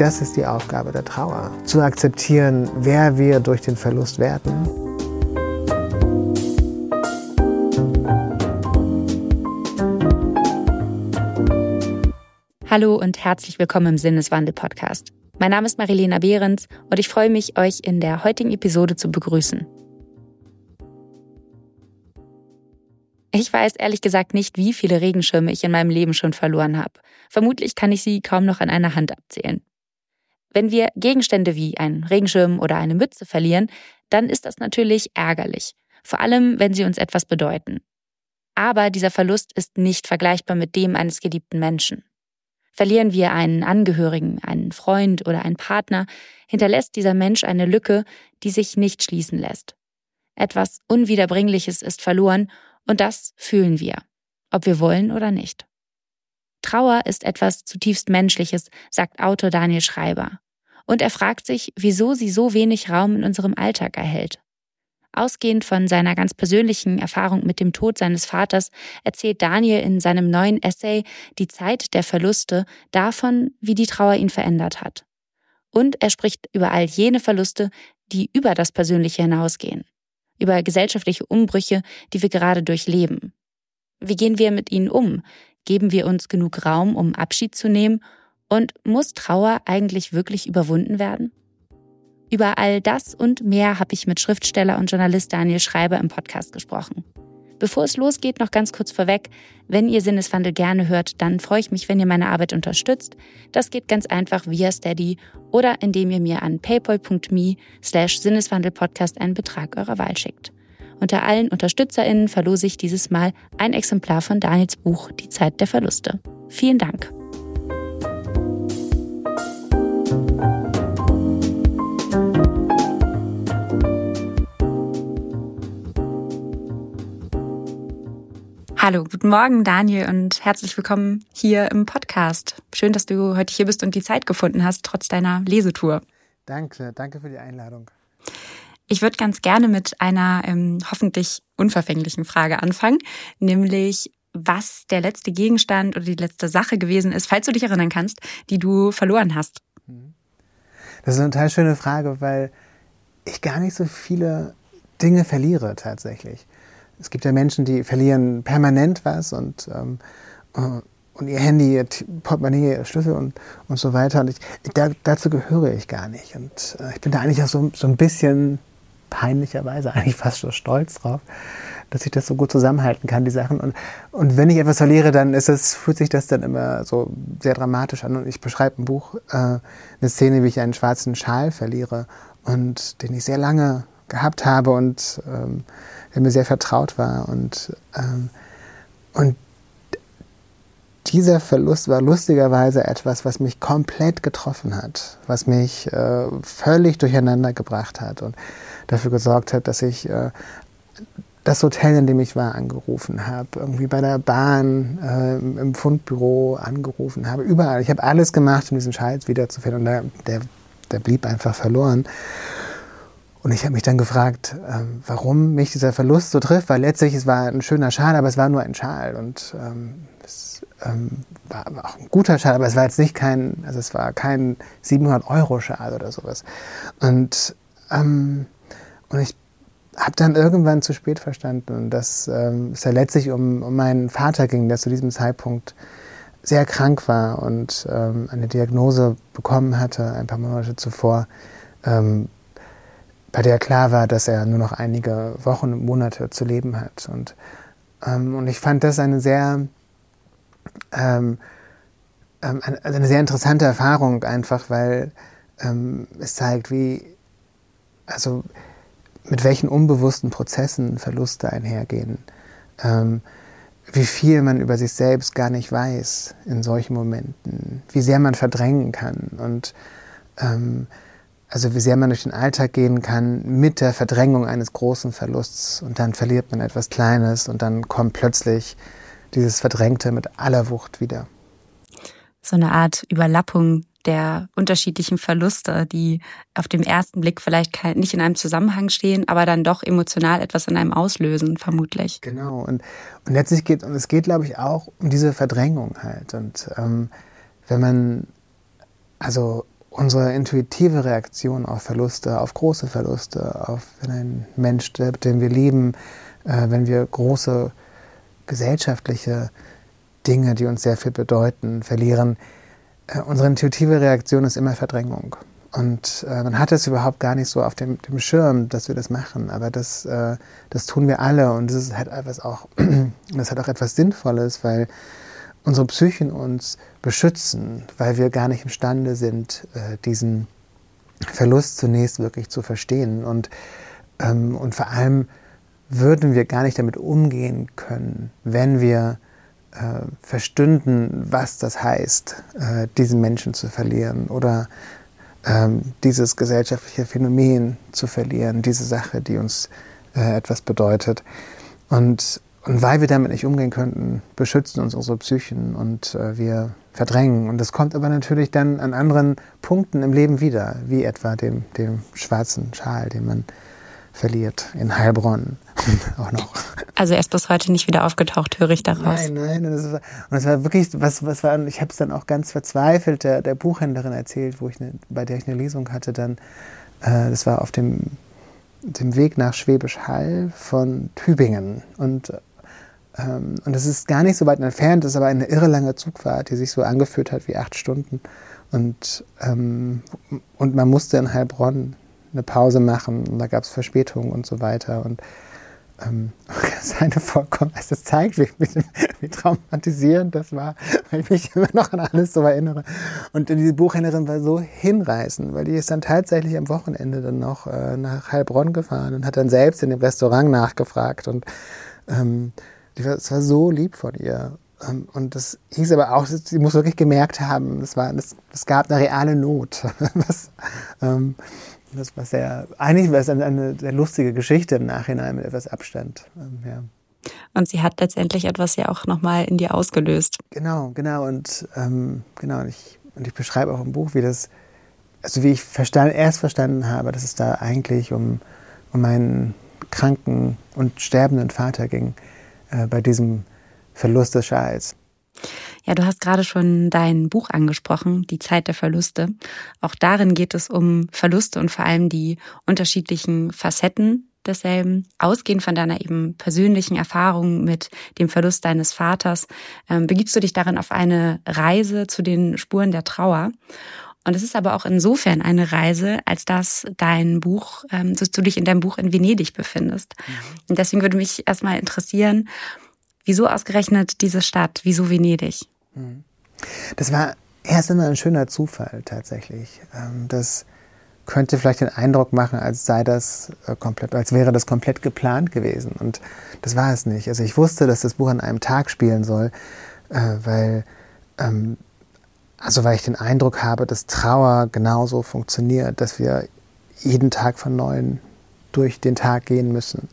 Das ist die Aufgabe der Trauer. Zu akzeptieren, wer wir durch den Verlust werden. Hallo und herzlich willkommen im Sinneswandel-Podcast. Mein Name ist Marilena Behrens und ich freue mich, euch in der heutigen Episode zu begrüßen. Ich weiß ehrlich gesagt nicht, wie viele Regenschirme ich in meinem Leben schon verloren habe. Vermutlich kann ich sie kaum noch an einer Hand abzählen. Wenn wir Gegenstände wie einen Regenschirm oder eine Mütze verlieren, dann ist das natürlich ärgerlich, vor allem wenn sie uns etwas bedeuten. Aber dieser Verlust ist nicht vergleichbar mit dem eines geliebten Menschen. Verlieren wir einen Angehörigen, einen Freund oder einen Partner, hinterlässt dieser Mensch eine Lücke, die sich nicht schließen lässt. Etwas Unwiederbringliches ist verloren und das fühlen wir, ob wir wollen oder nicht. Trauer ist etwas zutiefst Menschliches, sagt Autor Daniel Schreiber. Und er fragt sich, wieso sie so wenig Raum in unserem Alltag erhält. Ausgehend von seiner ganz persönlichen Erfahrung mit dem Tod seines Vaters erzählt Daniel in seinem neuen Essay Die Zeit der Verluste davon, wie die Trauer ihn verändert hat. Und er spricht über all jene Verluste, die über das Persönliche hinausgehen über gesellschaftliche Umbrüche, die wir gerade durchleben. Wie gehen wir mit ihnen um? Geben wir uns genug Raum, um Abschied zu nehmen? Und muss Trauer eigentlich wirklich überwunden werden? Über all das und mehr habe ich mit Schriftsteller und Journalist Daniel Schreiber im Podcast gesprochen. Bevor es losgeht, noch ganz kurz vorweg. Wenn ihr Sinneswandel gerne hört, dann freue ich mich, wenn ihr meine Arbeit unterstützt. Das geht ganz einfach via Steady oder indem ihr mir an paypal.me slash Sinneswandelpodcast einen Betrag eurer Wahl schickt. Unter allen UnterstützerInnen verlose ich dieses Mal ein Exemplar von Daniels Buch Die Zeit der Verluste. Vielen Dank. Hallo, guten Morgen Daniel und herzlich willkommen hier im Podcast. Schön, dass du heute hier bist und die Zeit gefunden hast, trotz deiner Lesetour. Danke, danke für die Einladung. Ich würde ganz gerne mit einer ähm, hoffentlich unverfänglichen Frage anfangen, nämlich was der letzte Gegenstand oder die letzte Sache gewesen ist, falls du dich erinnern kannst, die du verloren hast. Mhm. Das ist eine total schöne Frage, weil ich gar nicht so viele Dinge verliere tatsächlich es gibt ja Menschen, die verlieren permanent was und, ähm, äh, und ihr Handy, ihr Portemonnaie, ihr Schlüssel und, und so weiter. Und ich, da, dazu gehöre ich gar nicht. Und äh, ich bin da eigentlich auch so, so ein bisschen peinlicherweise eigentlich fast schon stolz drauf, dass ich das so gut zusammenhalten kann, die Sachen. Und, und wenn ich etwas verliere, dann ist es, fühlt sich das dann immer so sehr dramatisch an. Und ich beschreibe im Buch äh, eine Szene, wie ich einen schwarzen Schal verliere und den ich sehr lange gehabt habe und ähm, der mir sehr vertraut war. Und, ähm, und dieser Verlust war lustigerweise etwas, was mich komplett getroffen hat, was mich äh, völlig durcheinander gebracht hat und dafür gesorgt hat, dass ich äh, das Hotel, in dem ich war, angerufen habe, irgendwie bei der Bahn, äh, im Fundbüro angerufen habe, überall. Ich habe alles gemacht, um diesen Scheiß wiederzufinden und der, der, der blieb einfach verloren. Und ich habe mich dann gefragt, ähm, warum mich dieser Verlust so trifft, weil letztlich es war ein schöner Schal, aber es war nur ein Schal und ähm, ähm, war auch ein guter Schal, aber es war jetzt nicht kein, also es war kein 700 Euro Schal oder sowas. Und ähm, und ich habe dann irgendwann zu spät verstanden, dass ähm, es ja letztlich um, um meinen Vater ging, der zu diesem Zeitpunkt sehr krank war und ähm, eine Diagnose bekommen hatte ein paar Monate zuvor. Ähm, bei der klar war, dass er nur noch einige Wochen und Monate zu leben hat. Und, ähm, und ich fand das eine sehr, ähm, ähm eine, also eine sehr interessante Erfahrung einfach, weil ähm, es zeigt, wie, also mit welchen unbewussten Prozessen Verluste einhergehen. Ähm, wie viel man über sich selbst gar nicht weiß in solchen Momenten, wie sehr man verdrängen kann und ähm, also wie sehr man durch den Alltag gehen kann mit der Verdrängung eines großen Verlusts und dann verliert man etwas Kleines und dann kommt plötzlich dieses Verdrängte mit aller Wucht wieder. So eine Art Überlappung der unterschiedlichen Verluste, die auf dem ersten Blick vielleicht nicht in einem Zusammenhang stehen, aber dann doch emotional etwas in einem auslösen, vermutlich. Genau. Und, und letztlich geht, und es geht, glaube ich, auch um diese Verdrängung halt. Und ähm, wenn man, also unsere intuitive Reaktion auf Verluste, auf große Verluste, auf wenn ein Mensch stirbt, den wir lieben, äh, wenn wir große gesellschaftliche Dinge, die uns sehr viel bedeuten, verlieren, äh, unsere intuitive Reaktion ist immer Verdrängung. Und äh, man hat es überhaupt gar nicht so auf dem, dem Schirm, dass wir das machen. Aber das, äh, das tun wir alle und das ist halt etwas auch, das hat auch etwas Sinnvolles, weil unsere Psychen uns beschützen, weil wir gar nicht imstande sind, äh, diesen Verlust zunächst wirklich zu verstehen. Und, ähm, und vor allem würden wir gar nicht damit umgehen können, wenn wir äh, verstünden, was das heißt, äh, diesen Menschen zu verlieren oder ähm, dieses gesellschaftliche Phänomen zu verlieren, diese Sache, die uns äh, etwas bedeutet. Und, und weil wir damit nicht umgehen könnten, beschützen uns unsere Psychen und äh, wir verdrängen. Und das kommt aber natürlich dann an anderen Punkten im Leben wieder, wie etwa dem, dem schwarzen Schal, den man verliert in Heilbronn auch noch. Also er ist bis heute nicht wieder aufgetaucht, höre ich daraus. Nein, nein. Und es war, und es war wirklich, was, was war, ich habe es dann auch ganz verzweifelt der, der Buchhändlerin erzählt, wo ich ne, bei der ich eine Lesung hatte, dann, äh, das war auf dem, dem Weg nach Schwäbisch Hall von Tübingen. Und ähm, und es ist gar nicht so weit entfernt, es ist aber eine irre lange Zugfahrt, die sich so angefühlt hat wie acht Stunden. Und, ähm, und man musste in Heilbronn eine Pause machen und da gab es Verspätungen und so weiter. Und ähm, seine vollkommen, also das zeigt, wie, wie, wie, traumatisierend das war, weil ich mich immer noch an alles so erinnere. Und diese Buchhändlerin war so hinreißend, weil die ist dann tatsächlich am Wochenende dann noch äh, nach Heilbronn gefahren und hat dann selbst in dem Restaurant nachgefragt. Und ähm, es war so lieb von ihr. Ähm, und das hieß aber auch, sie muss wirklich gemerkt haben, es, war, es, es gab eine reale Not. Was, ähm, das war sehr, eigentlich war es eine, eine sehr lustige Geschichte im Nachhinein mit etwas Abstand. Ähm, ja. Und sie hat letztendlich etwas ja auch nochmal in dir ausgelöst. Genau, genau. Und ähm, genau, und ich, und ich beschreibe auch im Buch, wie das, also wie ich verstand, erst verstanden habe, dass es da eigentlich um, um meinen kranken und sterbenden Vater ging, äh, bei diesem Verlust des Schals. Ja, du hast gerade schon dein Buch angesprochen, Die Zeit der Verluste. Auch darin geht es um Verluste und vor allem die unterschiedlichen Facetten desselben. Ausgehend von deiner eben persönlichen Erfahrung mit dem Verlust deines Vaters, ähm, begibst du dich darin auf eine Reise zu den Spuren der Trauer. Und es ist aber auch insofern eine Reise, als dass dein Buch, ähm, dass du dich in deinem Buch in Venedig befindest. Mhm. Und deswegen würde mich erstmal interessieren, Wieso ausgerechnet diese Stadt? Wieso Venedig? Mhm. Das war erst einmal ein schöner Zufall tatsächlich. Ähm, das könnte vielleicht den Eindruck machen, als sei das äh, komplett, als wäre das komplett geplant gewesen. Und das war es nicht. Also ich wusste, dass das Buch an einem Tag spielen soll, äh, weil, ähm, also weil ich den Eindruck habe, dass Trauer genauso funktioniert, dass wir jeden Tag von neuem durch den Tag gehen müssen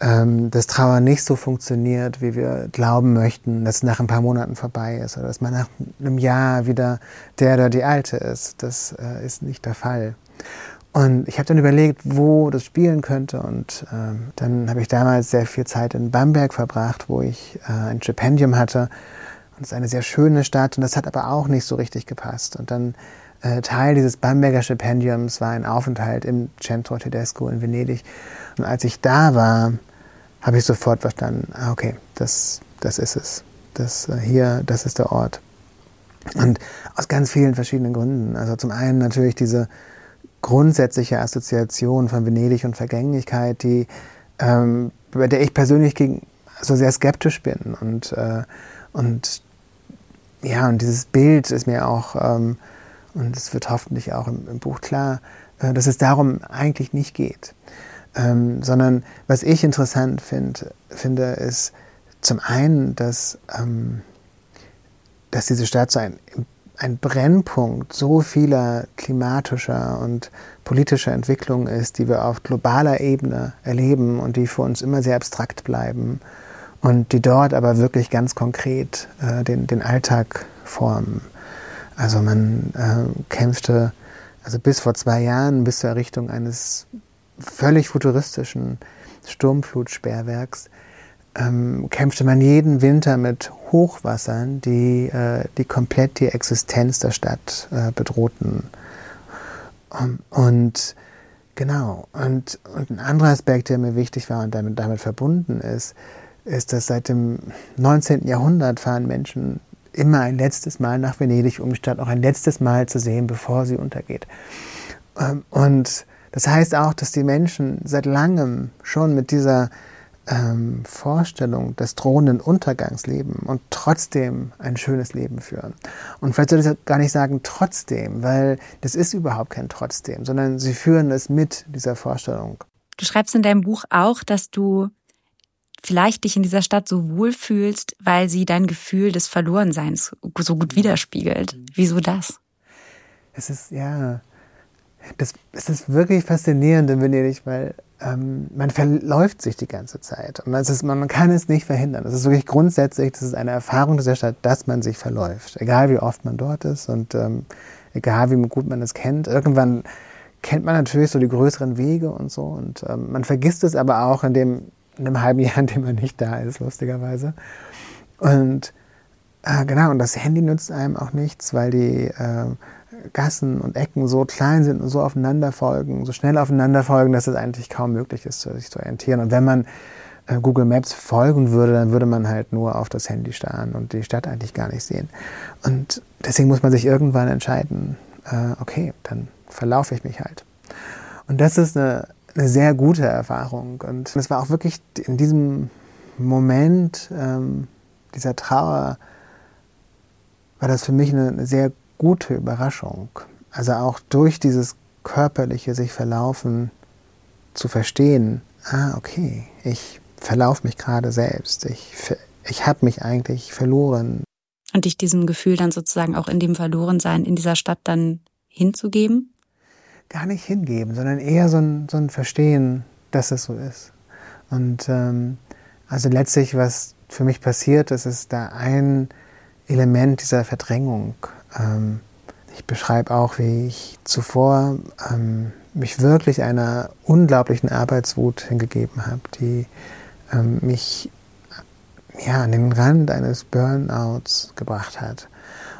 ähm, dass Trauer nicht so funktioniert, wie wir glauben möchten, dass es nach ein paar Monaten vorbei ist oder dass man nach einem Jahr wieder der oder die Alte ist. Das äh, ist nicht der Fall. Und ich habe dann überlegt, wo das spielen könnte. Und ähm, dann habe ich damals sehr viel Zeit in Bamberg verbracht, wo ich äh, ein Stipendium hatte. Und es ist eine sehr schöne Stadt und das hat aber auch nicht so richtig gepasst. Und dann äh, Teil dieses Bamberger Stipendiums war ein Aufenthalt im Centro Tedesco in Venedig. Und als ich da war, habe ich sofort verstanden, ah, okay, das, das ist es. Das äh, hier, das ist der Ort. Und aus ganz vielen verschiedenen Gründen. Also zum einen natürlich diese grundsätzliche Assoziation von Venedig und Vergänglichkeit, die, ähm, bei der ich persönlich gegen, so sehr skeptisch bin. Und, äh, und ja, und dieses Bild ist mir auch, ähm, und es wird hoffentlich auch im, im Buch klar, äh, dass es darum eigentlich nicht geht. Ähm, sondern was ich interessant find, finde, ist zum einen, dass, ähm, dass diese Stadt so ein, ein Brennpunkt so vieler klimatischer und politischer Entwicklungen ist, die wir auf globaler Ebene erleben und die für uns immer sehr abstrakt bleiben und die dort aber wirklich ganz konkret äh, den, den Alltag formen. Also man äh, kämpfte also bis vor zwei Jahren bis zur Errichtung eines völlig futuristischen Sturmflutsperrwerks ähm, kämpfte man jeden Winter mit Hochwassern, die, äh, die komplett die Existenz der Stadt äh, bedrohten. und genau, und, und ein anderer Aspekt, der mir wichtig war und damit, damit verbunden ist, ist, dass seit dem 19. Jahrhundert fahren Menschen immer ein letztes Mal nach Venedig, um die Stadt noch ein letztes Mal zu sehen, bevor sie untergeht. Ähm, und das heißt auch, dass die Menschen seit langem schon mit dieser ähm, Vorstellung des drohenden Untergangs leben und trotzdem ein schönes Leben führen. Und vielleicht sollte ich gar nicht sagen trotzdem, weil das ist überhaupt kein trotzdem, sondern sie führen es mit dieser Vorstellung. Du schreibst in deinem Buch auch, dass du vielleicht dich in dieser Stadt so wohl fühlst, weil sie dein Gefühl des Verlorenseins so gut widerspiegelt. Wieso das? Es ist, ja, das, es ist wirklich faszinierend in Venedig, weil ähm, man verläuft sich die ganze Zeit. Und ist, man kann es nicht verhindern. Es ist wirklich grundsätzlich, das ist eine Erfahrung dieser Stadt, dass man sich verläuft. Egal wie oft man dort ist und ähm, egal wie gut man es kennt. Irgendwann kennt man natürlich so die größeren Wege und so. Und ähm, man vergisst es aber auch in dem, in dem halben Jahr, in dem man nicht da ist, lustigerweise. Und äh, genau, und das Handy nützt einem auch nichts, weil die äh, Gassen und Ecken so klein sind und so aufeinander folgen, so schnell aufeinander folgen, dass es eigentlich kaum möglich ist, sich zu orientieren. Und wenn man äh, Google Maps folgen würde, dann würde man halt nur auf das Handy starren und die Stadt eigentlich gar nicht sehen. Und deswegen muss man sich irgendwann entscheiden, äh, okay, dann verlaufe ich mich halt. Und das ist eine, eine sehr gute Erfahrung. Und es war auch wirklich in diesem Moment ähm, dieser Trauer, war das für mich eine, eine sehr gute Überraschung. Also auch durch dieses körperliche sich verlaufen zu verstehen, ah, okay, ich verlaufe mich gerade selbst, ich, ich habe mich eigentlich verloren. Und dich diesem Gefühl dann sozusagen auch in dem Verlorensein in dieser Stadt dann hinzugeben? Gar nicht hingeben, sondern eher so ein, so ein Verstehen, dass es so ist. Und ähm, also letztlich, was für mich passiert, ist, ist da ein Element dieser Verdrängung ähm, ich beschreibe auch, wie ich zuvor ähm, mich wirklich einer unglaublichen Arbeitswut hingegeben habe, die ähm, mich ja, an den Rand eines Burnouts gebracht hat.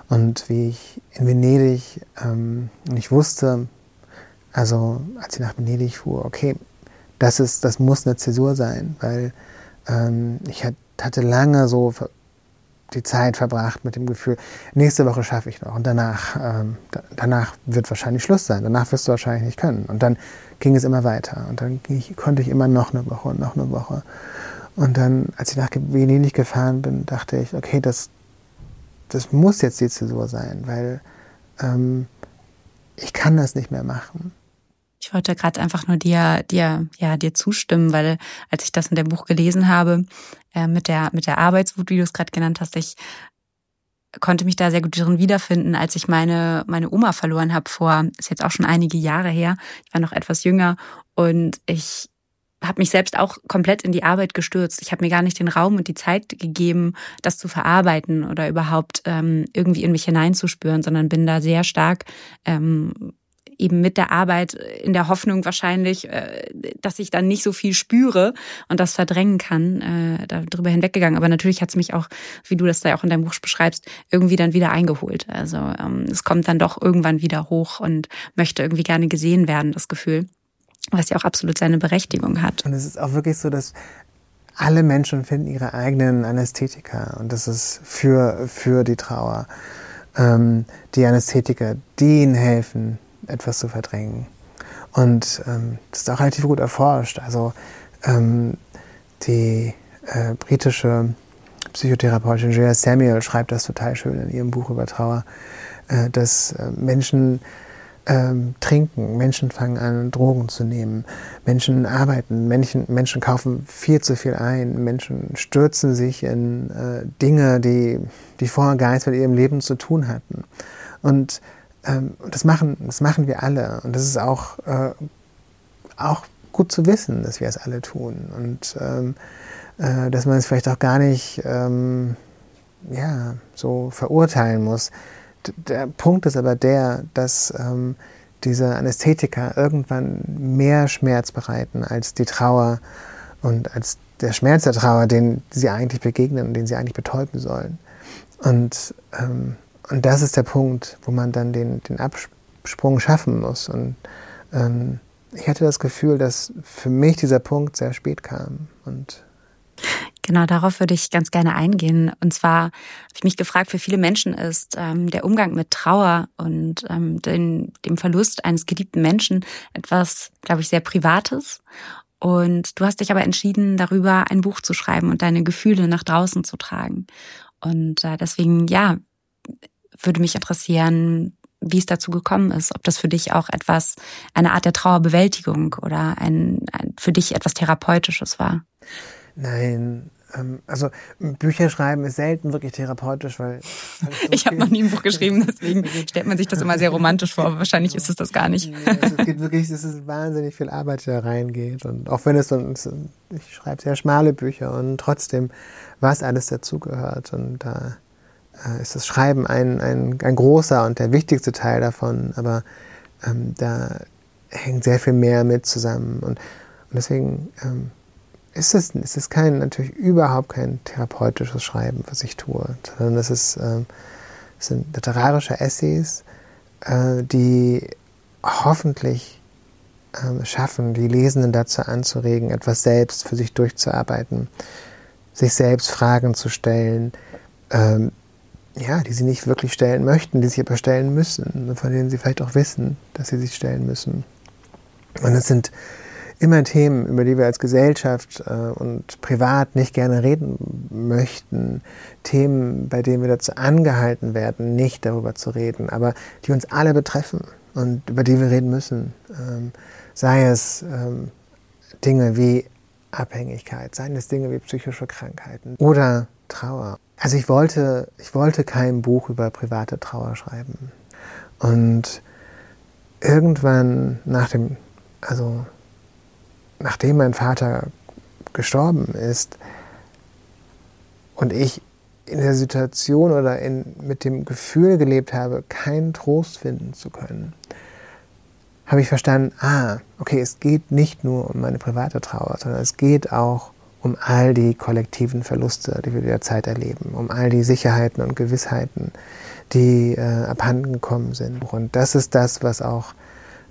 Und wie ich in Venedig, ähm, ich wusste, also als ich nach Venedig fuhr, okay, das, ist, das muss eine Zäsur sein, weil ähm, ich hatte lange so die Zeit verbracht mit dem Gefühl, nächste Woche schaffe ich noch und danach, ähm, danach wird wahrscheinlich Schluss sein, danach wirst du wahrscheinlich nicht können. Und dann ging es immer weiter und dann ich, konnte ich immer noch eine Woche und noch eine Woche. Und dann, als ich nach Venedig gefahren bin, dachte ich, okay, das, das muss jetzt die Zäsur sein, weil ähm, ich kann das nicht mehr machen. Ich wollte gerade einfach nur dir, dir, ja, dir zustimmen, weil als ich das in dem Buch gelesen habe, äh, mit der, mit der Arbeitswut, wie du es gerade genannt hast, ich konnte mich da sehr gut drin wiederfinden, als ich meine, meine Oma verloren habe vor, ist jetzt auch schon einige Jahre her. Ich war noch etwas jünger und ich habe mich selbst auch komplett in die Arbeit gestürzt. Ich habe mir gar nicht den Raum und die Zeit gegeben, das zu verarbeiten oder überhaupt ähm, irgendwie in mich hineinzuspüren, sondern bin da sehr stark ähm, eben mit der Arbeit in der Hoffnung wahrscheinlich, äh, dass ich dann nicht so viel spüre und das verdrängen kann, äh, darüber hinweggegangen. Aber natürlich hat es mich auch, wie du das da auch in deinem Buch beschreibst, irgendwie dann wieder eingeholt. Also ähm, es kommt dann doch irgendwann wieder hoch und möchte irgendwie gerne gesehen werden, das Gefühl. Was ja auch absolut seine Berechtigung hat. Und es ist auch wirklich so, dass alle Menschen finden ihre eigenen Anästhetika und das ist für, für die Trauer. Ähm, die Anästhetiker, die ihnen helfen, etwas zu verdrängen. Und ähm, das ist auch relativ gut erforscht. Also ähm, die äh, britische Psychotherapeutin Julia Samuel schreibt das total schön in ihrem Buch über Trauer, äh, dass äh, Menschen ähm, trinken, Menschen fangen an, Drogen zu nehmen, Menschen arbeiten, Menschen, Menschen kaufen viel zu viel ein, Menschen stürzen sich in äh, Dinge, die, die vorher gar nichts mit ihrem Leben zu tun hatten. Und ähm, das, machen, das machen wir alle. Und das ist auch, äh, auch gut zu wissen, dass wir es alle tun. Und ähm, äh, dass man es vielleicht auch gar nicht ähm, ja, so verurteilen muss. D der Punkt ist aber der, dass ähm, diese Anästhetika irgendwann mehr Schmerz bereiten als die Trauer und als der Schmerz der Trauer, den sie eigentlich begegnen und den sie eigentlich betäuben sollen. Und ähm, und das ist der Punkt, wo man dann den, den, Abs Sprung schaffen muss. Und ähm, ich hatte das Gefühl, dass für mich dieser Punkt sehr spät kam. Und Genau, darauf würde ich ganz gerne eingehen. Und zwar habe ich mich gefragt, für viele Menschen ist ähm, der Umgang mit Trauer und ähm, den, dem Verlust eines geliebten Menschen etwas, glaube ich, sehr Privates. Und du hast dich aber entschieden, darüber ein Buch zu schreiben und deine Gefühle nach draußen zu tragen. Und äh, deswegen, ja, würde mich interessieren, wie es dazu gekommen ist, ob das für dich auch etwas, eine Art der Trauerbewältigung oder ein, ein für dich etwas Therapeutisches war. Nein, ähm, also Bücher schreiben ist selten wirklich therapeutisch, weil. So ich habe noch nie ein Buch geschrieben, deswegen stellt man sich das immer sehr romantisch vor. Aber wahrscheinlich ist es das gar nicht. also es geht wirklich, es ist wahnsinnig viel Arbeit, die da reingeht. Und auch wenn es so, ich schreibe sehr schmale Bücher und trotzdem, was alles dazugehört. Und da äh, ist das Schreiben ein, ein, ein großer und der wichtigste Teil davon. Aber ähm, da hängt sehr viel mehr mit zusammen. Und, und deswegen. Ähm, ist es, ist es kein, natürlich überhaupt kein therapeutisches Schreiben, was ich tue, sondern es, ist, äh, es sind literarische Essays, äh, die hoffentlich äh, schaffen, die Lesenden dazu anzuregen, etwas selbst für sich durchzuarbeiten, sich selbst Fragen zu stellen, ähm, ja, die sie nicht wirklich stellen möchten, die sie aber stellen müssen, von denen sie vielleicht auch wissen, dass sie sich stellen müssen. Und es sind immer Themen, über die wir als Gesellschaft äh, und privat nicht gerne reden möchten. Themen, bei denen wir dazu angehalten werden, nicht darüber zu reden, aber die uns alle betreffen und über die wir reden müssen. Ähm, sei es ähm, Dinge wie Abhängigkeit, seien es Dinge wie psychische Krankheiten oder Trauer. Also ich wollte, ich wollte kein Buch über private Trauer schreiben. Und irgendwann nach dem, also nachdem mein Vater gestorben ist und ich in der Situation oder in, mit dem Gefühl gelebt habe, keinen Trost finden zu können, habe ich verstanden, ah, okay, es geht nicht nur um meine private Trauer, sondern es geht auch um all die kollektiven Verluste, die wir derzeit erleben, um all die Sicherheiten und Gewissheiten, die äh, abhanden gekommen sind. Und das ist das, was auch,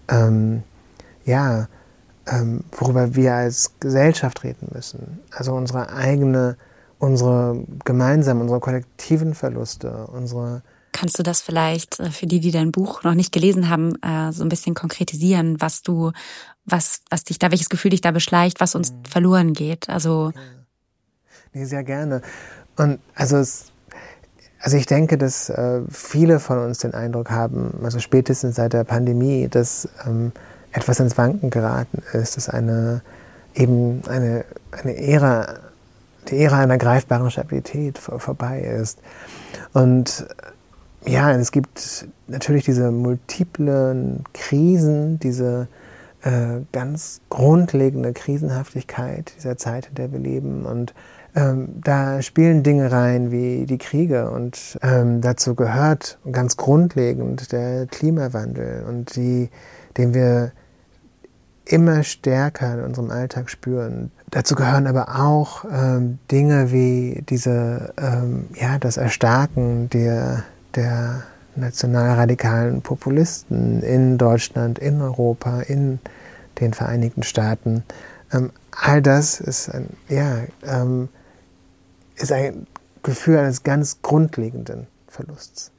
ähm, ja, ähm, worüber wir als Gesellschaft reden müssen. Also unsere eigene, unsere gemeinsamen, unsere kollektiven Verluste, unsere Kannst du das vielleicht äh, für die, die dein Buch noch nicht gelesen haben, äh, so ein bisschen konkretisieren, was du, was, was dich da, welches Gefühl dich da beschleicht, was uns mhm. verloren geht? Also. Nee, sehr gerne. Und also es, also ich denke, dass äh, viele von uns den Eindruck haben, also spätestens seit der Pandemie, dass ähm, etwas ins Wanken geraten ist, dass eine eben eine, eine Ära, die Ära einer greifbaren Stabilität vor, vorbei ist. Und ja, es gibt natürlich diese multiplen Krisen, diese äh, ganz grundlegende Krisenhaftigkeit dieser Zeit, in der wir leben. Und ähm, da spielen Dinge rein wie die Kriege und ähm, dazu gehört ganz grundlegend der Klimawandel und die, den wir immer stärker in unserem Alltag spüren. Dazu gehören aber auch ähm, Dinge wie diese, ähm, ja, das Erstarken der, der nationalradikalen Populisten in Deutschland, in Europa, in den Vereinigten Staaten. Ähm, all das ist ein, ja, ähm, ist ein Gefühl eines ganz grundlegenden Verlusts.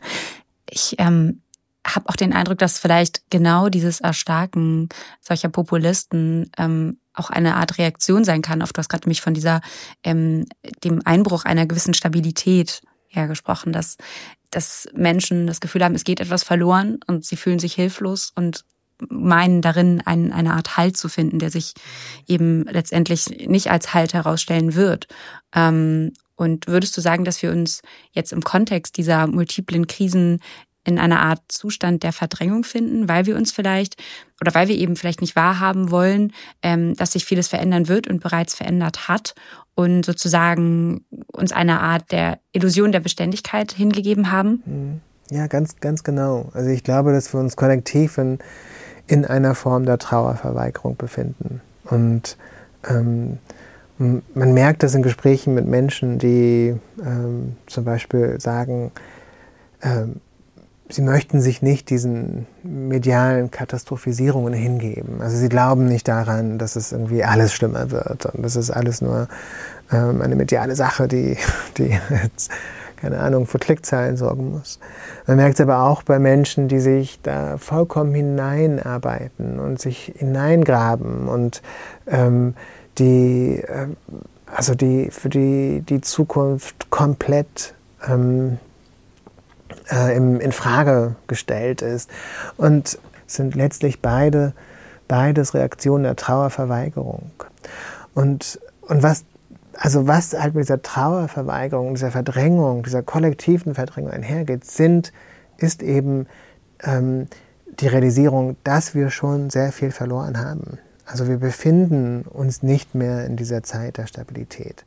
Ich ähm, habe auch den Eindruck, dass vielleicht genau dieses Erstarken solcher Populisten ähm, auch eine Art Reaktion sein kann. Auf du hast gerade mich von dieser ähm, dem Einbruch einer gewissen Stabilität ja gesprochen, dass dass Menschen das Gefühl haben, es geht etwas verloren und sie fühlen sich hilflos und meinen darin ein, eine Art Halt zu finden, der sich eben letztendlich nicht als Halt herausstellen wird. Ähm, und würdest du sagen, dass wir uns jetzt im Kontext dieser multiplen Krisen in einer Art Zustand der Verdrängung finden, weil wir uns vielleicht oder weil wir eben vielleicht nicht wahrhaben wollen, ähm, dass sich vieles verändern wird und bereits verändert hat und sozusagen uns eine Art der Illusion der Beständigkeit hingegeben haben? Mhm. Ja, ganz, ganz genau. Also ich glaube, dass wir uns kollektiv in, in einer Form der Trauerverweigerung befinden. Und ähm, man merkt das in Gesprächen mit Menschen, die ähm, zum Beispiel sagen, ähm, sie möchten sich nicht diesen medialen Katastrophisierungen hingeben. Also sie glauben nicht daran, dass es irgendwie alles schlimmer wird und das ist alles nur ähm, eine mediale Sache, die, die jetzt, keine Ahnung, für Klickzahlen sorgen muss. Man merkt es aber auch bei Menschen, die sich da vollkommen hineinarbeiten und sich hineingraben und ähm, die, äh, also die für die, die Zukunft komplett ähm, äh, im, in Frage gestellt ist. Und sind letztlich beide, beides Reaktionen der Trauerverweigerung. Und, und was, also was halt mit dieser Trauerverweigerung, dieser Verdrängung, dieser kollektiven Verdrängung einhergeht, sind, ist eben ähm, die Realisierung, dass wir schon sehr viel verloren haben. Also wir befinden uns nicht mehr in dieser Zeit der Stabilität.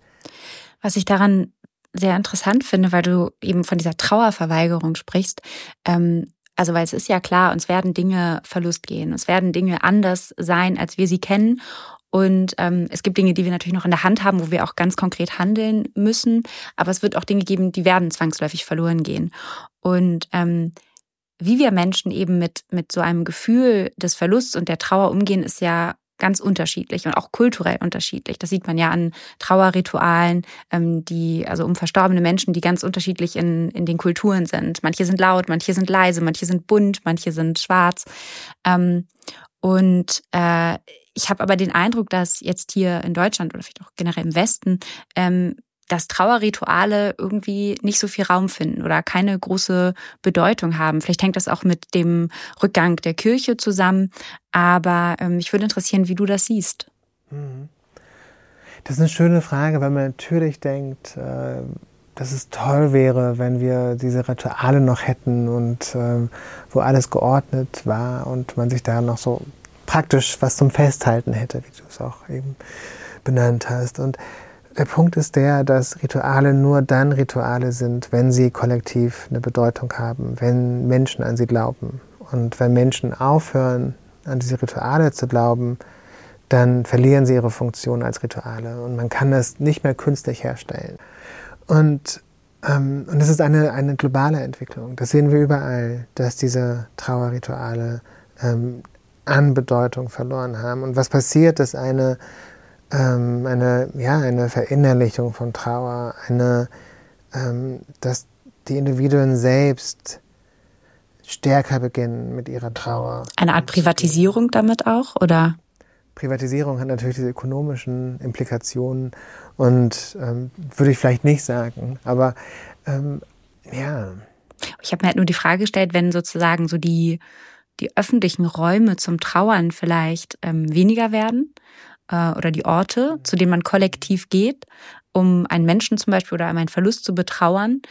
Was ich daran sehr interessant finde, weil du eben von dieser Trauerverweigerung sprichst. Ähm, also, weil es ist ja klar, uns werden Dinge Verlust gehen. Es werden Dinge anders sein, als wir sie kennen. Und ähm, es gibt Dinge, die wir natürlich noch in der Hand haben, wo wir auch ganz konkret handeln müssen. Aber es wird auch Dinge geben, die werden zwangsläufig verloren gehen. Und ähm, wie wir Menschen eben mit, mit so einem Gefühl des Verlusts und der Trauer umgehen, ist ja ganz unterschiedlich und auch kulturell unterschiedlich. Das sieht man ja an Trauerritualen, ähm, die, also um verstorbene Menschen, die ganz unterschiedlich in, in den Kulturen sind. Manche sind laut, manche sind leise, manche sind bunt, manche sind schwarz. Ähm, und äh, ich habe aber den Eindruck, dass jetzt hier in Deutschland oder vielleicht auch generell im Westen ähm, dass Trauerrituale irgendwie nicht so viel Raum finden oder keine große Bedeutung haben. Vielleicht hängt das auch mit dem Rückgang der Kirche zusammen, aber ähm, mich würde interessieren, wie du das siehst. Mhm. Das ist eine schöne Frage, weil man natürlich denkt, äh, dass es toll wäre, wenn wir diese Rituale noch hätten und äh, wo alles geordnet war und man sich da noch so praktisch was zum Festhalten hätte, wie du es auch eben benannt hast. Und der Punkt ist der, dass Rituale nur dann Rituale sind, wenn sie kollektiv eine Bedeutung haben, wenn Menschen an sie glauben. Und wenn Menschen aufhören, an diese Rituale zu glauben, dann verlieren sie ihre Funktion als Rituale. Und man kann das nicht mehr künstlich herstellen. Und, ähm, und das ist eine, eine globale Entwicklung. Das sehen wir überall, dass diese Trauerrituale ähm, an Bedeutung verloren haben. Und was passiert, ist eine ähm, eine, ja, eine Verinnerlichung von Trauer, eine, ähm, dass die Individuen selbst stärker beginnen mit ihrer Trauer. Eine Art Privatisierung damit auch, oder? Privatisierung hat natürlich diese ökonomischen Implikationen und ähm, würde ich vielleicht nicht sagen, aber ähm, ja. Ich habe mir halt nur die Frage gestellt, wenn sozusagen so die, die öffentlichen Räume zum Trauern vielleicht ähm, weniger werden äh, oder die Orte, zu denen man kollektiv geht, um einen Menschen zum Beispiel oder einen Verlust zu betrauern,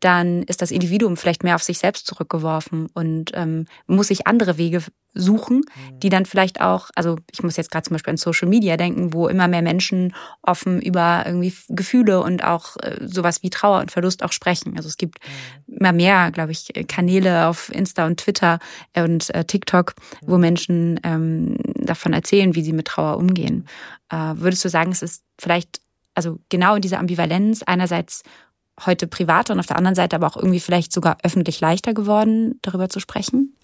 dann ist das Individuum vielleicht mehr auf sich selbst zurückgeworfen und ähm, muss sich andere Wege suchen, die dann vielleicht auch, also ich muss jetzt gerade zum Beispiel an Social Media denken, wo immer mehr Menschen offen über irgendwie Gefühle und auch äh, sowas wie Trauer und Verlust auch sprechen. Also es gibt immer mehr, glaube ich, Kanäle auf Insta und Twitter und äh, TikTok, wo Menschen ähm, davon erzählen, wie sie mit Trauer umgehen. Äh, würdest du sagen, es ist vielleicht also genau in dieser Ambivalenz einerseits heute privater und auf der anderen Seite aber auch irgendwie vielleicht sogar öffentlich leichter geworden, darüber zu sprechen?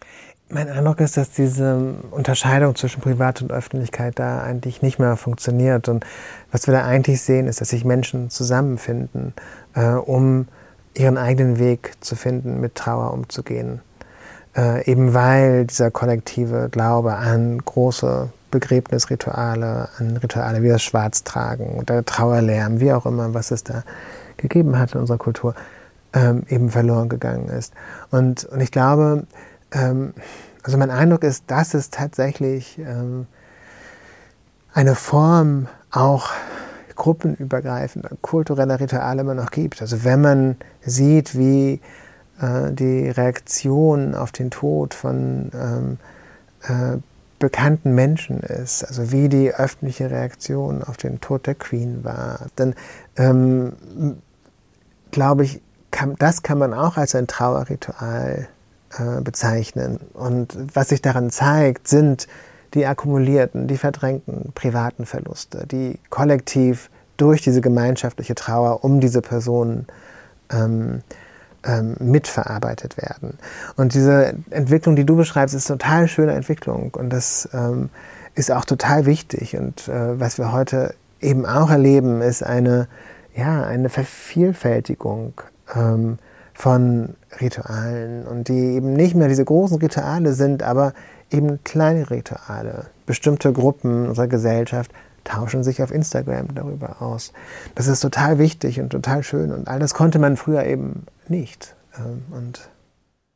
Mein Eindruck ist, dass diese Unterscheidung zwischen Privat und Öffentlichkeit da eigentlich nicht mehr funktioniert. Und was wir da eigentlich sehen, ist, dass sich Menschen zusammenfinden, äh, um ihren eigenen Weg zu finden, mit Trauer umzugehen. Äh, eben weil dieser kollektive Glaube an große Begräbnisrituale, an Rituale wie das Schwarztragen oder Trauerlärm, wie auch immer, was es da gegeben hat in unserer Kultur, ähm, eben verloren gegangen ist. Und, und ich glaube, ähm, also mein Eindruck ist, dass es tatsächlich ähm, eine Form auch gruppenübergreifender kultureller Rituale immer noch gibt. Also wenn man sieht, wie äh, die Reaktion auf den Tod von ähm, äh, bekannten Menschen ist, also wie die öffentliche Reaktion auf den Tod der Queen war, dann ähm, glaube ich, kann, das kann man auch als ein Trauerritual äh, bezeichnen. Und was sich daran zeigt, sind die akkumulierten, die verdrängten privaten Verluste, die kollektiv durch diese gemeinschaftliche Trauer um diese Personen ähm, ähm, mitverarbeitet werden. Und diese Entwicklung, die du beschreibst, ist total schöne Entwicklung und das ähm, ist auch total wichtig. Und äh, was wir heute eben auch erleben, ist eine, ja, eine Vervielfältigung ähm, von Ritualen und die eben nicht mehr diese großen Rituale sind, aber eben kleine Rituale. Bestimmte Gruppen unserer Gesellschaft tauschen sich auf Instagram darüber aus. Das ist total wichtig und total schön und all das konnte man früher eben nicht. Ähm, und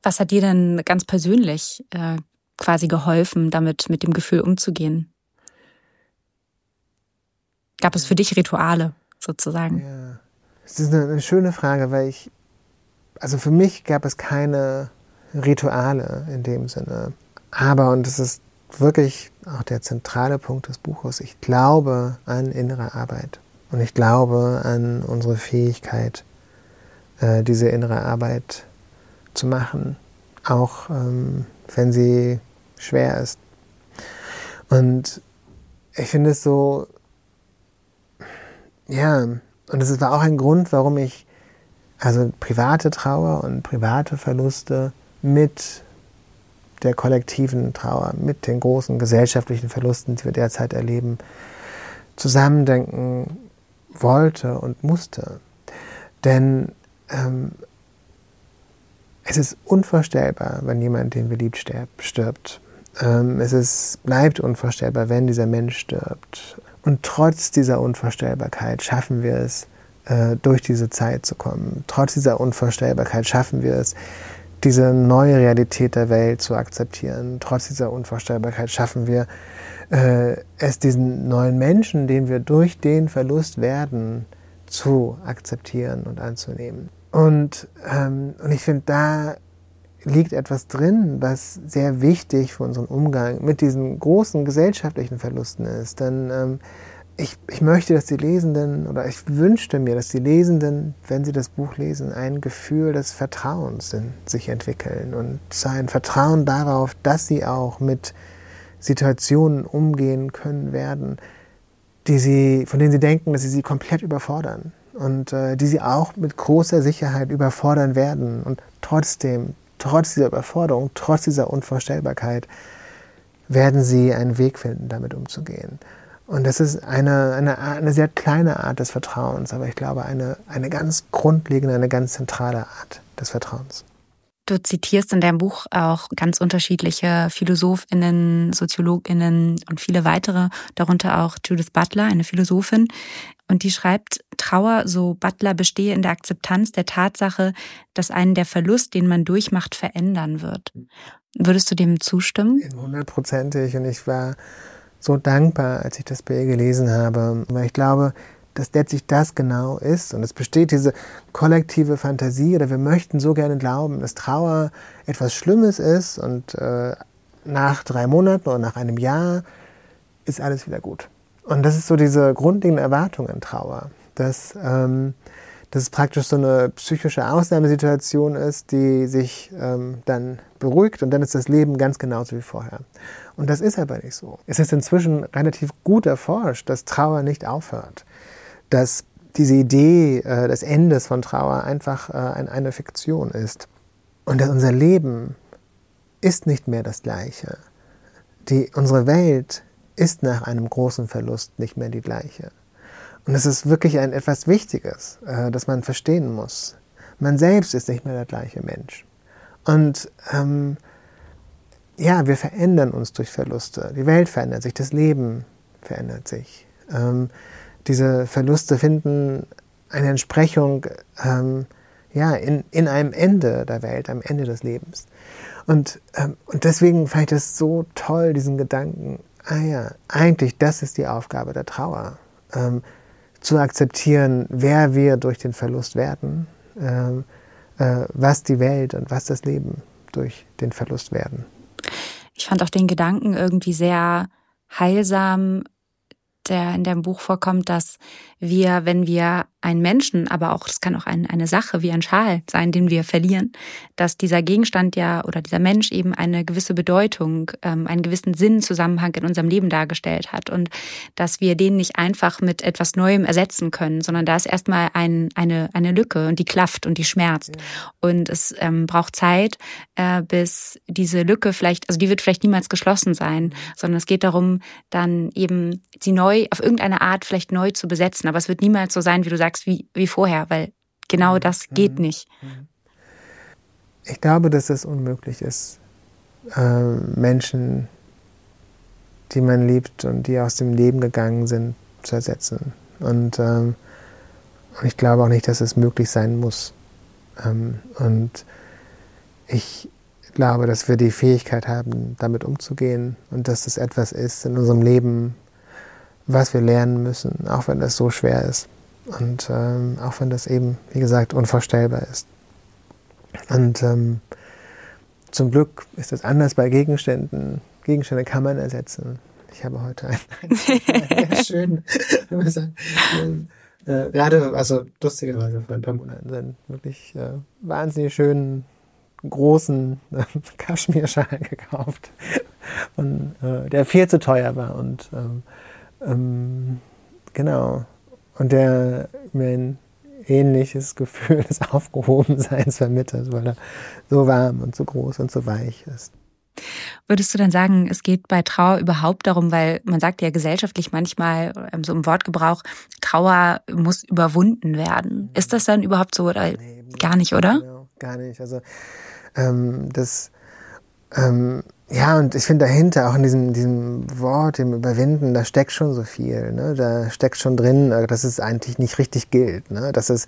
Was hat dir denn ganz persönlich äh, quasi geholfen, damit mit dem Gefühl umzugehen? Gab es für dich Rituale sozusagen? Ja, es ist eine, eine schöne Frage, weil ich, also für mich gab es keine Rituale in dem Sinne. Aber, und das ist wirklich auch der zentrale Punkt des Buches, ich glaube an innere Arbeit. Und ich glaube an unsere Fähigkeit, äh, diese innere Arbeit zu machen, auch ähm, wenn sie schwer ist. Und ich finde es so, ja, und es war auch ein Grund, warum ich also private Trauer und private Verluste mit der kollektiven Trauer, mit den großen gesellschaftlichen Verlusten, die wir derzeit erleben, zusammendenken wollte und musste. Denn ähm, es ist unvorstellbar, wenn jemand, den wir lieb, stirbt. Ähm, es ist, bleibt unvorstellbar, wenn dieser Mensch stirbt. Und trotz dieser Unvorstellbarkeit schaffen wir es, äh, durch diese Zeit zu kommen. Trotz dieser Unvorstellbarkeit schaffen wir es, diese neue Realität der Welt zu akzeptieren. Trotz dieser Unvorstellbarkeit schaffen wir äh, es, diesen neuen Menschen, den wir durch den Verlust werden, zu akzeptieren und anzunehmen. Und, ähm, und ich finde, da liegt etwas drin, was sehr wichtig für unseren Umgang mit diesen großen gesellschaftlichen Verlusten ist. Denn ähm, ich, ich möchte, dass die Lesenden, oder ich wünschte mir, dass die Lesenden, wenn sie das Buch lesen, ein Gefühl des Vertrauens in sich entwickeln und ein Vertrauen darauf, dass sie auch mit Situationen umgehen können werden, die sie, von denen sie denken, dass sie sie komplett überfordern und äh, die sie auch mit großer Sicherheit überfordern werden. Und trotzdem, trotz dieser Überforderung, trotz dieser Unvorstellbarkeit, werden sie einen Weg finden, damit umzugehen. Und das ist eine, eine, eine sehr kleine Art des Vertrauens, aber ich glaube eine, eine ganz grundlegende, eine ganz zentrale Art des Vertrauens. Du zitierst in deinem Buch auch ganz unterschiedliche Philosophinnen, Soziologinnen und viele weitere, darunter auch Judith Butler, eine Philosophin. Und die schreibt, Trauer, so Butler, bestehe in der Akzeptanz der Tatsache, dass einen der Verlust, den man durchmacht, verändern wird. Würdest du dem zustimmen? Hundertprozentig. Und ich war so dankbar, als ich das ihr gelesen habe, weil ich glaube, dass letztlich das genau ist. Und es besteht diese kollektive Fantasie, oder wir möchten so gerne glauben, dass Trauer etwas Schlimmes ist und äh, nach drei Monaten oder nach einem Jahr ist alles wieder gut. Und das ist so diese grundlegende Erwartung an Trauer, dass, ähm, dass es praktisch so eine psychische Ausnahmesituation ist, die sich ähm, dann beruhigt und dann ist das Leben ganz genauso wie vorher. Und das ist aber nicht so. Es ist inzwischen relativ gut erforscht, dass Trauer nicht aufhört dass diese Idee äh, des Endes von Trauer einfach äh, eine Fiktion ist. Und dass unser Leben ist nicht mehr das gleiche. Die, unsere Welt ist nach einem großen Verlust nicht mehr die gleiche. Und es ist wirklich ein etwas Wichtiges, äh, das man verstehen muss. Man selbst ist nicht mehr der gleiche Mensch. Und ähm, ja, wir verändern uns durch Verluste. Die Welt verändert sich, das Leben verändert sich. Ähm, diese Verluste finden eine Entsprechung ähm, ja, in, in einem Ende der Welt, am Ende des Lebens. Und, ähm, und deswegen fand ich das so toll, diesen Gedanken, ah ja, eigentlich das ist die Aufgabe der Trauer, ähm, zu akzeptieren, wer wir durch den Verlust werden, ähm, äh, was die Welt und was das Leben durch den Verlust werden. Ich fand auch den Gedanken irgendwie sehr heilsam, der in dem Buch vorkommt, dass wir, wenn wir einen Menschen, aber auch, es kann auch ein, eine Sache wie ein Schal sein, den wir verlieren, dass dieser Gegenstand ja oder dieser Mensch eben eine gewisse Bedeutung, ähm, einen gewissen Sinn, Zusammenhang in unserem Leben dargestellt hat und dass wir den nicht einfach mit etwas Neuem ersetzen können, sondern da ist erstmal ein, eine, eine Lücke und die klafft und die schmerzt. Ja. Und es ähm, braucht Zeit, äh, bis diese Lücke vielleicht, also die wird vielleicht niemals geschlossen sein, mhm. sondern es geht darum, dann eben sie neu, auf irgendeine Art vielleicht neu zu besetzen. Aber es wird niemals so sein, wie du sagst, sagst wie, wie vorher, weil genau mhm. das geht mhm. nicht. Ich glaube, dass es unmöglich ist, äh, Menschen, die man liebt und die aus dem Leben gegangen sind, zu ersetzen. Und, ähm, und ich glaube auch nicht, dass es möglich sein muss. Ähm, und ich glaube, dass wir die Fähigkeit haben, damit umzugehen und dass das etwas ist in unserem Leben, was wir lernen müssen, auch wenn das so schwer ist. Und ähm, auch wenn das eben, wie gesagt, unvorstellbar ist. Und ähm, zum Glück ist das anders bei Gegenständen. Gegenstände kann man ersetzen. Ich habe heute einen, einen sehr schönen, äh, gerade, also lustigerweise vor ein paar Monaten, einen wirklich äh, wahnsinnig schönen, großen äh, Kaschmirschal gekauft, und, äh, der viel zu teuer war. Und ähm, ähm, genau, und der mir ein ähnliches Gefühl des Aufgehobenseins vermittelt, weil er so warm und so groß und so weich ist. Würdest du dann sagen, es geht bei Trauer überhaupt darum, weil man sagt ja gesellschaftlich manchmal ähm, so im Wortgebrauch, Trauer muss überwunden werden. Ist das dann überhaupt so oder nee, gar nicht, oder? Genau, gar nicht. Also ähm, das ähm, ja, und ich finde dahinter, auch in diesem, diesem Wort, dem Überwinden, da steckt schon so viel. Ne? Da steckt schon drin, äh, dass es eigentlich nicht richtig gilt. Ne? Dass es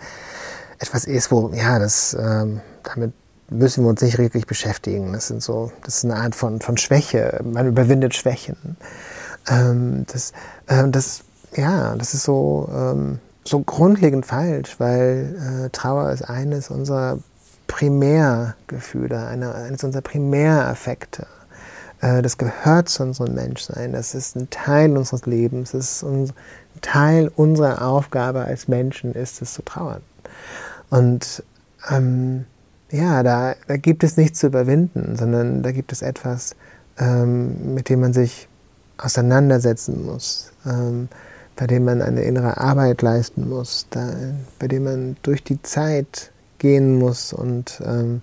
etwas ist, wo, ja, das, ähm, damit müssen wir uns nicht wirklich beschäftigen. Das sind so, das ist eine Art von, von Schwäche. Man überwindet Schwächen. Ähm, das, ähm, das, ja, das ist so, ähm, so grundlegend falsch, weil äh, Trauer ist eines unserer Primärgefühle, eine, eines unserer Primäraffekte. Äh, das gehört zu unserem Menschsein. Das ist ein Teil unseres Lebens. Das ist ein Teil unserer Aufgabe als Menschen, ist es zu trauern. Und ähm, ja, da, da, gibt es nichts zu überwinden, sondern da gibt es etwas, ähm, mit dem man sich auseinandersetzen muss, ähm, bei dem man eine innere Arbeit leisten muss, da, bei dem man durch die Zeit gehen muss und ähm,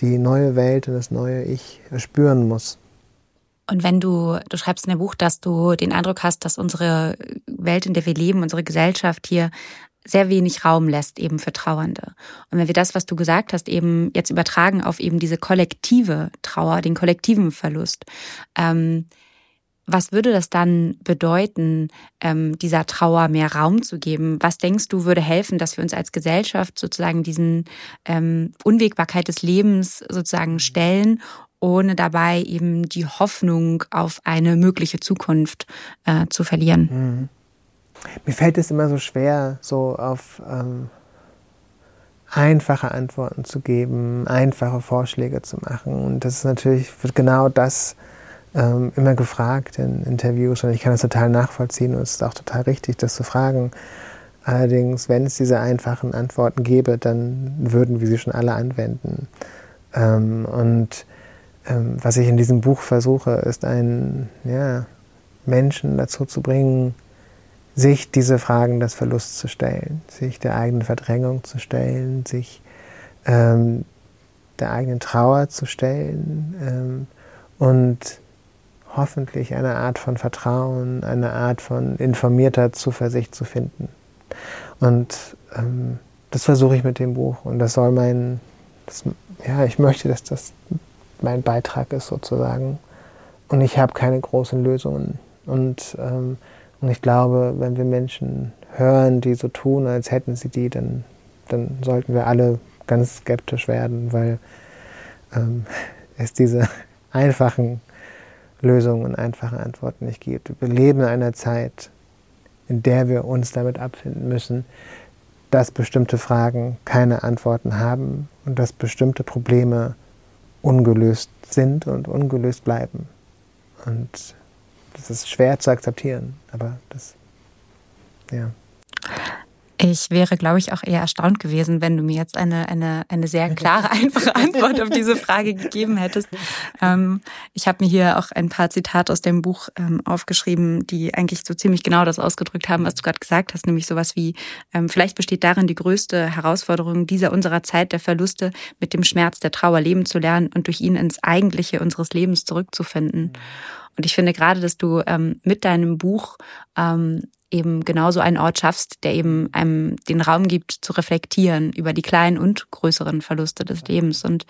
die neue Welt und das neue Ich spüren muss. Und wenn du, du schreibst in dem Buch, dass du den Eindruck hast, dass unsere Welt, in der wir leben, unsere Gesellschaft hier sehr wenig Raum lässt eben für Trauernde. Und wenn wir das, was du gesagt hast, eben jetzt übertragen auf eben diese kollektive Trauer, den kollektiven Verlust, ähm, was würde das dann bedeuten, ähm, dieser Trauer mehr Raum zu geben? Was denkst du, würde helfen, dass wir uns als Gesellschaft sozusagen diesen ähm, Unwägbarkeit des Lebens sozusagen stellen ohne dabei eben die Hoffnung auf eine mögliche Zukunft äh, zu verlieren. Mhm. Mir fällt es immer so schwer, so auf ähm, einfache Antworten zu geben, einfache Vorschläge zu machen. Und das ist natürlich, wird genau das ähm, immer gefragt in Interviews und ich kann das total nachvollziehen und es ist auch total richtig, das zu fragen. Allerdings, wenn es diese einfachen Antworten gäbe, dann würden wir sie schon alle anwenden. Ähm, und ähm, was ich in diesem Buch versuche, ist einen ja, Menschen dazu zu bringen, sich diese Fragen des Verlusts zu stellen, sich der eigenen Verdrängung zu stellen, sich ähm, der eigenen Trauer zu stellen ähm, und hoffentlich eine Art von Vertrauen, eine Art von informierter Zuversicht zu finden. Und ähm, das versuche ich mit dem Buch und das soll mein, das, ja, ich möchte, dass das mein Beitrag ist sozusagen. Und ich habe keine großen Lösungen. Und, ähm, und ich glaube, wenn wir Menschen hören, die so tun, als hätten sie die, dann, dann sollten wir alle ganz skeptisch werden, weil ähm, es diese einfachen Lösungen und einfachen Antworten nicht gibt. Wir leben in einer Zeit, in der wir uns damit abfinden müssen, dass bestimmte Fragen keine Antworten haben und dass bestimmte Probleme ungelöst sind und ungelöst bleiben. Und das ist schwer zu akzeptieren, aber das, ja. Ich wäre, glaube ich, auch eher erstaunt gewesen, wenn du mir jetzt eine, eine, eine sehr klare, einfache Antwort auf diese Frage gegeben hättest. Ähm, ich habe mir hier auch ein paar Zitate aus dem Buch ähm, aufgeschrieben, die eigentlich so ziemlich genau das ausgedrückt haben, was du gerade gesagt hast, nämlich sowas wie, ähm, vielleicht besteht darin die größte Herausforderung dieser unserer Zeit der Verluste, mit dem Schmerz der Trauer leben zu lernen und durch ihn ins Eigentliche unseres Lebens zurückzufinden. Und ich finde gerade, dass du ähm, mit deinem Buch ähm, eben genauso einen Ort schaffst, der eben einem den Raum gibt, zu reflektieren über die kleinen und größeren Verluste des Lebens. Und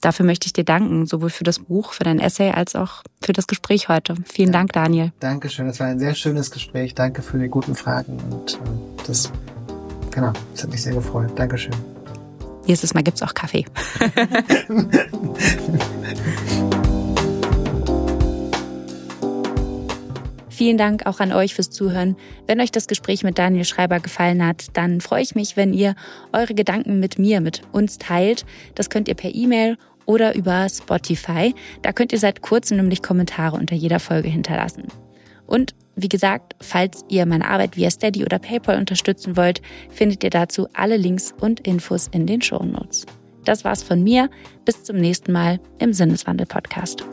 dafür möchte ich dir danken, sowohl für das Buch, für dein Essay, als auch für das Gespräch heute. Vielen ja. Dank, Daniel. Dankeschön. Das war ein sehr schönes Gespräch. Danke für die guten Fragen. Und äh, das, genau, das hat mich sehr gefreut. Dankeschön. Nächstes Mal gibt's auch Kaffee. Vielen Dank auch an euch fürs Zuhören. Wenn euch das Gespräch mit Daniel Schreiber gefallen hat, dann freue ich mich, wenn ihr eure Gedanken mit mir, mit uns teilt. Das könnt ihr per E-Mail oder über Spotify. Da könnt ihr seit kurzem nämlich Kommentare unter jeder Folge hinterlassen. Und wie gesagt, falls ihr meine Arbeit via Steady oder PayPal unterstützen wollt, findet ihr dazu alle Links und Infos in den Show Notes. Das war's von mir. Bis zum nächsten Mal im Sinneswandel Podcast.